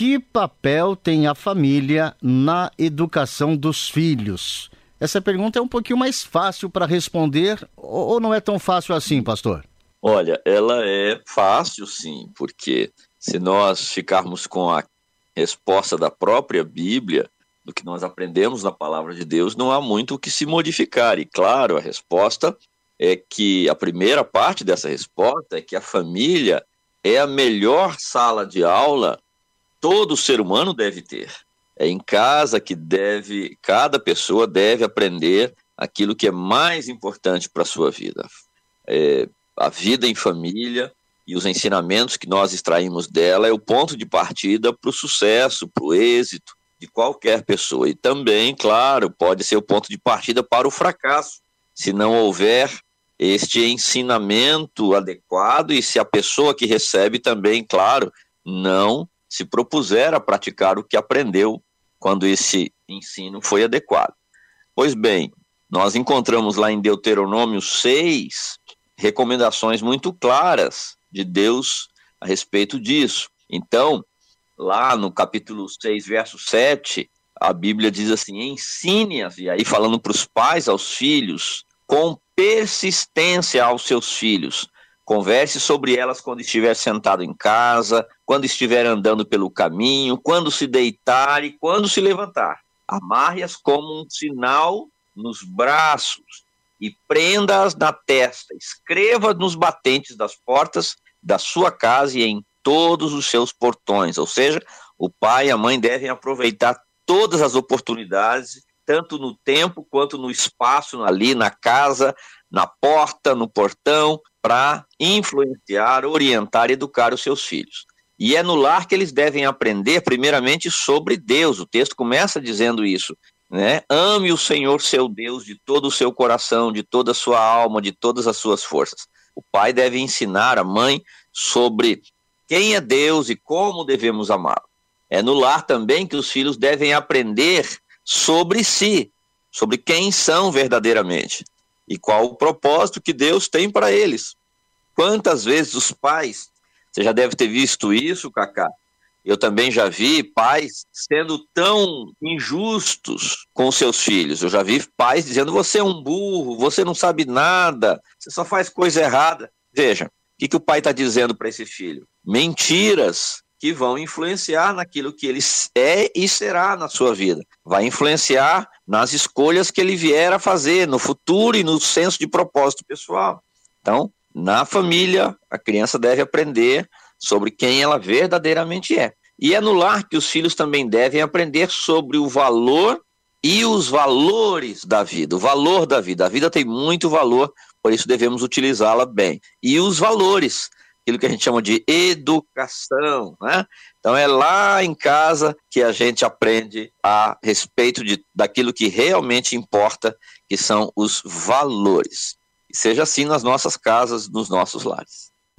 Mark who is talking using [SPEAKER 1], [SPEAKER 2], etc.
[SPEAKER 1] Que papel tem a família na educação dos filhos? Essa pergunta é um pouquinho mais fácil para responder ou não é tão fácil assim, pastor?
[SPEAKER 2] Olha, ela é fácil sim, porque se nós ficarmos com a resposta da própria Bíblia, do que nós aprendemos na palavra de Deus, não há muito o que se modificar. E claro, a resposta é que a primeira parte dessa resposta é que a família é a melhor sala de aula todo ser humano deve ter. É em casa que deve, cada pessoa deve aprender aquilo que é mais importante para a sua vida. É, a vida em família e os ensinamentos que nós extraímos dela é o ponto de partida para o sucesso, para o êxito de qualquer pessoa. E também, claro, pode ser o ponto de partida para o fracasso, se não houver este ensinamento adequado e se a pessoa que recebe também, claro, não se propuser a praticar o que aprendeu quando esse ensino foi adequado. Pois bem, nós encontramos lá em Deuteronômio 6 recomendações muito claras de Deus a respeito disso. Então, lá no capítulo 6, verso 7, a Bíblia diz assim: ensine-as, e aí falando para os pais, aos filhos, com persistência aos seus filhos, Converse sobre elas quando estiver sentado em casa, quando estiver andando pelo caminho, quando se deitar e quando se levantar. Amarre-as como um sinal nos braços e prenda-as na testa. Escreva nos batentes das portas da sua casa e em todos os seus portões. Ou seja, o pai e a mãe devem aproveitar todas as oportunidades, tanto no tempo quanto no espaço, ali na casa, na porta, no portão, para influenciar, orientar educar os seus filhos. E é no lar que eles devem aprender, primeiramente, sobre Deus. O texto começa dizendo isso. Né? Ame o Senhor seu Deus de todo o seu coração, de toda a sua alma, de todas as suas forças. O pai deve ensinar a mãe sobre quem é Deus e como devemos amá-lo. É no lar também que os filhos devem aprender sobre si, sobre quem são verdadeiramente e qual o propósito que Deus tem para eles. Quantas vezes os pais, você já deve ter visto isso, Cacá, eu também já vi pais sendo tão injustos com seus filhos. Eu já vi pais dizendo: você é um burro, você não sabe nada, você só faz coisa errada. Veja, o que, que o pai está dizendo para esse filho? Mentiras que vão influenciar naquilo que ele é e será na sua vida. Vai influenciar nas escolhas que ele vier a fazer no futuro e no senso de propósito pessoal. Então, na família, a criança deve aprender sobre quem ela verdadeiramente é. E é no lar que os filhos também devem aprender sobre o valor e os valores da vida, o valor da vida. A vida tem muito valor, por isso devemos utilizá-la bem. E os valores, aquilo que a gente chama de educação, né? Então é lá em casa que a gente aprende a respeito de, daquilo que realmente importa, que são os valores. E seja assim nas nossas casas, nos nossos lares.